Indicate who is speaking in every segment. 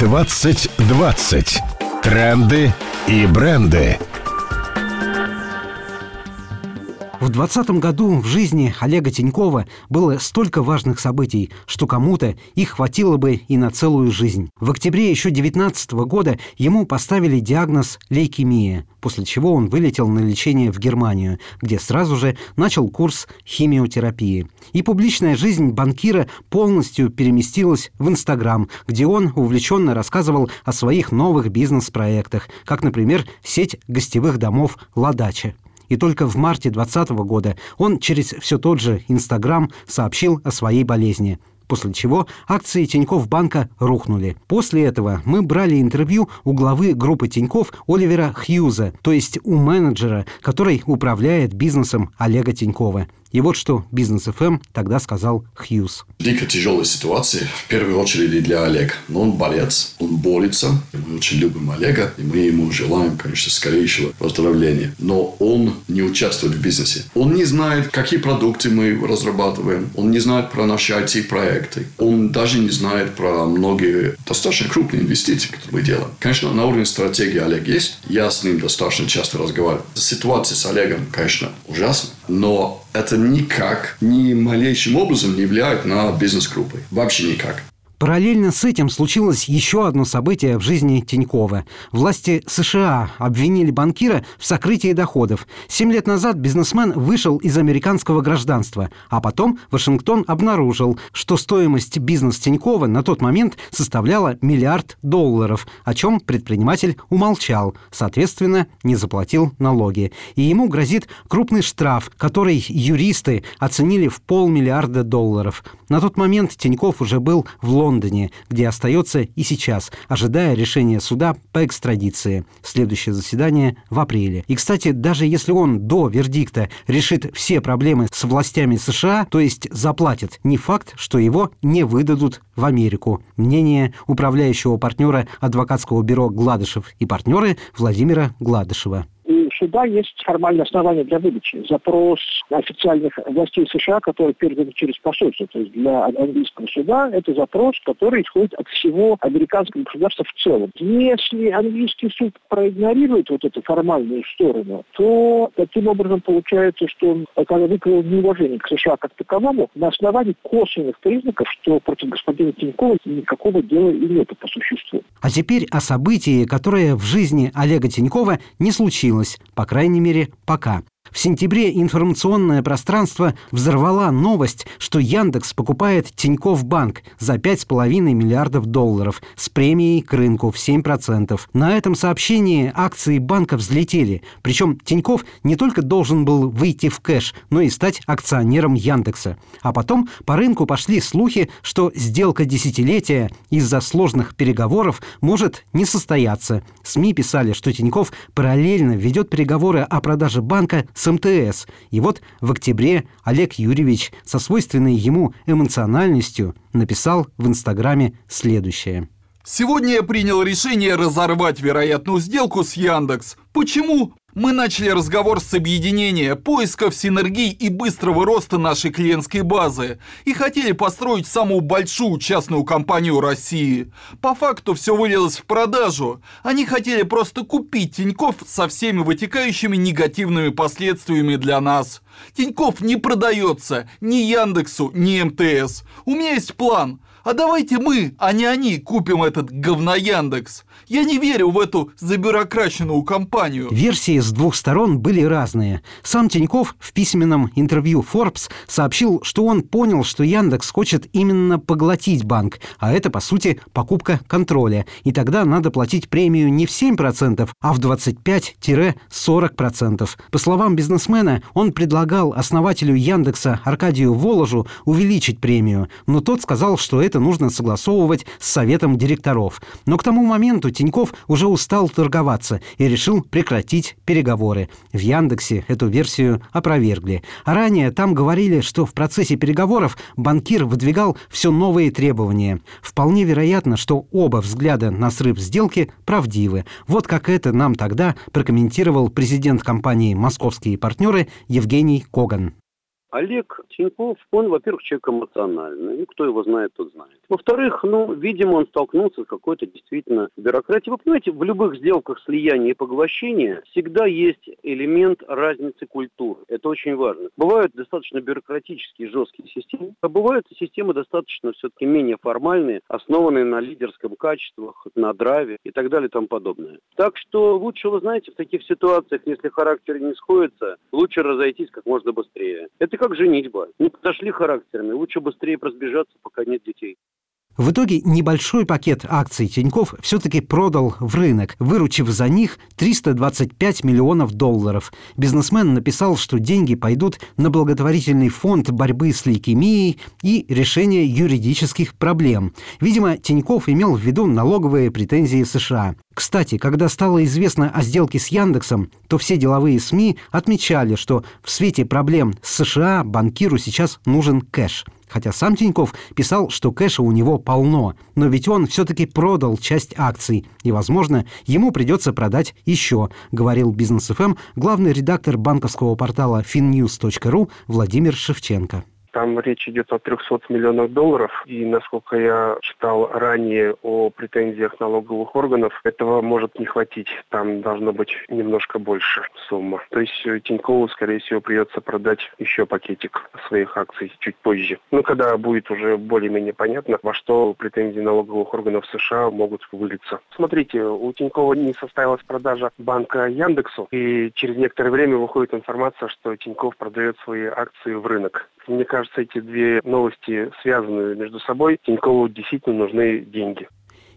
Speaker 1: 2020. Тренды и бренды.
Speaker 2: В 2020 году в жизни Олега Тинькова было столько важных событий, что кому-то их хватило бы и на целую жизнь. В октябре еще 2019 года ему поставили диагноз лейкемия, после чего он вылетел на лечение в Германию, где сразу же начал курс химиотерапии. И публичная жизнь банкира полностью переместилась в Инстаграм, где он увлеченно рассказывал о своих новых бизнес-проектах, как, например, сеть гостевых домов «Ладача». И только в марте 2020 года он через все тот же Инстаграм сообщил о своей болезни после чего акции Тинькофф банка рухнули. После этого мы брали интервью у главы группы Тинькофф Оливера Хьюза, то есть у менеджера, который управляет бизнесом Олега Тинькова. И вот что Бизнес ФМ тогда сказал Хьюз.
Speaker 3: Дико тяжелая ситуация, в первую очередь для Олега. Но он борец, он борется. Мы очень любим Олега, и мы ему желаем, конечно, скорейшего выздоровления. Но он не участвует в бизнесе. Он не знает, какие продукты мы разрабатываем. Он не знает про наши IT-проекты. Он даже не знает про многие достаточно крупные инвестиции, которые мы делаем. Конечно, на уровне стратегии Олег есть. Я с ним достаточно часто разговариваю. Ситуация с Олегом, конечно, ужасна. Но это никак, ни малейшим образом не влияет на бизнес-группы. Вообще никак.
Speaker 2: Параллельно с этим случилось еще одно событие в жизни Тинькова. Власти США обвинили банкира в сокрытии доходов. Семь лет назад бизнесмен вышел из американского гражданства, а потом Вашингтон обнаружил, что стоимость бизнес Тинькова на тот момент составляла миллиард долларов, о чем предприниматель умолчал, соответственно, не заплатил налоги. И ему грозит крупный штраф, который юристы оценили в полмиллиарда долларов. На тот момент Тиньков уже был в Лондоне Лондоне, где остается и сейчас, ожидая решения суда по экстрадиции. Следующее заседание в апреле. И, кстати, даже если он до вердикта решит все проблемы с властями США, то есть заплатит, не факт, что его не выдадут в Америку. Мнение управляющего партнера адвокатского бюро «Гладышев» и партнеры Владимира Гладышева
Speaker 4: суда есть формальное основание для выдачи. Запрос официальных властей США, который передан через посольство. То есть для английского суда это запрос, который исходит от всего американского государства в целом. Если английский суд проигнорирует вот эту формальную сторону, то таким образом получается, что он когда выказал неуважение к США как таковому на основании косвенных признаков, что против господина Тинькова никакого дела и нет по существу.
Speaker 2: А теперь о событии, которое в жизни Олега Тинькова не случилось, по крайней мере, пока. В сентябре информационное пространство взорвала новость, что Яндекс покупает Тиньков Банк за 5,5 миллиардов долларов с премией к рынку в 7%. На этом сообщении акции банка взлетели. Причем Тиньков не только должен был выйти в кэш, но и стать акционером Яндекса. А потом по рынку пошли слухи, что сделка десятилетия из-за сложных переговоров может не состояться. СМИ писали, что Тиньков параллельно ведет переговоры о продаже банка с МТС. И вот в октябре Олег Юрьевич со свойственной ему эмоциональностью написал в Инстаграме следующее.
Speaker 5: Сегодня я принял решение разорвать вероятную сделку с Яндекс. Почему? Мы начали разговор с объединения, поисков синергий и быстрого роста нашей клиентской базы и хотели построить самую большую частную компанию России. По факту все вылилось в продажу. Они хотели просто купить Тиньков со всеми вытекающими негативными последствиями для нас. Тиньков не продается ни Яндексу, ни МТС. У меня есть план – а давайте мы, а не они, купим этот говно Яндекс. Я не верю в эту забюрокраченную компанию.
Speaker 2: Версии с двух сторон были разные. Сам Тиньков в письменном интервью Forbes сообщил, что он понял, что Яндекс хочет именно поглотить банк, а это, по сути, покупка контроля. И тогда надо платить премию не в 7%, а в 25-40%. По словам бизнесмена, он предлагал основателю Яндекса Аркадию Воложу увеличить премию, но тот сказал, что это нужно согласовывать с советом директоров. Но к тому моменту Тиньков уже устал торговаться и решил прекратить переговоры. В Яндексе эту версию опровергли. А ранее там говорили, что в процессе переговоров банкир выдвигал все новые требования. Вполне вероятно, что оба взгляда на срыв сделки правдивы. Вот как это нам тогда прокомментировал президент компании «Московские партнеры» Евгений Коган.
Speaker 6: Олег Тиньков, он, во-первых, человек эмоциональный. Ну, кто его знает, тот знает. Во-вторых, ну, видимо, он столкнулся с какой-то действительно бюрократией. Вы понимаете, в любых сделках слияния и поглощения всегда есть элемент разницы культур. Это очень важно. Бывают достаточно бюрократические, жесткие системы, а бывают системы достаточно все-таки менее формальные, основанные на лидерском качествах, на драйве и так далее и тому подобное. Так что лучше, вы знаете, в таких ситуациях, если характер не сходится, лучше разойтись как можно быстрее. Это как женитьба. Не подошли характерами, лучше быстрее разбежаться, пока нет детей.
Speaker 2: В итоге небольшой пакет акций Тиньков все-таки продал в рынок, выручив за них 325 миллионов долларов. Бизнесмен написал, что деньги пойдут на благотворительный фонд борьбы с лейкемией и решение юридических проблем. Видимо, Тиньков имел в виду налоговые претензии США. Кстати, когда стало известно о сделке с Яндексом, то все деловые СМИ отмечали, что в свете проблем с США банкиру сейчас нужен кэш – хотя сам Тиньков писал, что кэша у него полно. Но ведь он все-таки продал часть акций, и, возможно, ему придется продать еще, говорил Бизнес ФМ главный редактор банковского портала finnews.ru Владимир Шевченко.
Speaker 7: Там речь идет о 300 миллионах долларов. И, насколько я читал ранее о претензиях налоговых органов, этого может не хватить. Там должно быть немножко больше сумма. То есть э, Тинькову, скорее всего, придется продать еще пакетик своих акций чуть позже. Ну, когда будет уже более-менее понятно, во что претензии налоговых органов США могут вылиться. Смотрите, у Тинькова не состоялась продажа банка Яндексу, и через некоторое время выходит информация, что Тиньков продает свои акции в рынок. Мне кажется, эти две новости связаны между собой. Тинькову действительно нужны деньги.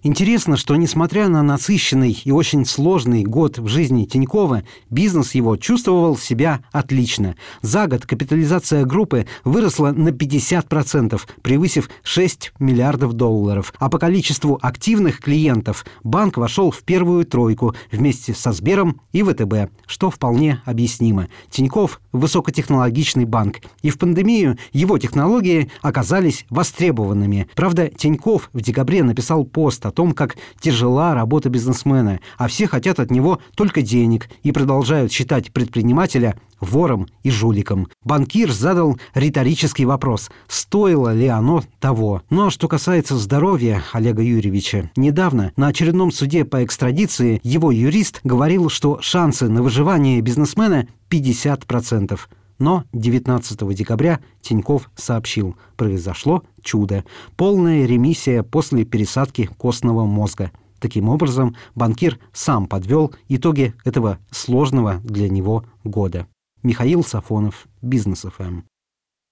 Speaker 2: Интересно, что несмотря на насыщенный и очень сложный год в жизни Тинькова, бизнес его чувствовал себя отлично. За год капитализация группы выросла на 50%, превысив 6 миллиардов долларов. А по количеству активных клиентов банк вошел в первую тройку вместе со Сбером и ВТБ, что вполне объяснимо. Тиньков – высокотехнологичный банк, и в пандемию его технологии оказались востребованными. Правда, Тиньков в декабре написал пост о том, как тяжела работа бизнесмена, а все хотят от него только денег и продолжают считать предпринимателя вором и жуликом. Банкир задал риторический вопрос, стоило ли оно того. Ну а что касается здоровья Олега Юрьевича, недавно на очередном суде по экстрадиции его юрист говорил, что шансы на выживание бизнесмена 50%. Но 19 декабря Тиньков сообщил, произошло чудо. Полная ремиссия после пересадки костного мозга. Таким образом, банкир сам подвел итоги этого сложного для него года. Михаил Сафонов, Бизнес ФМ.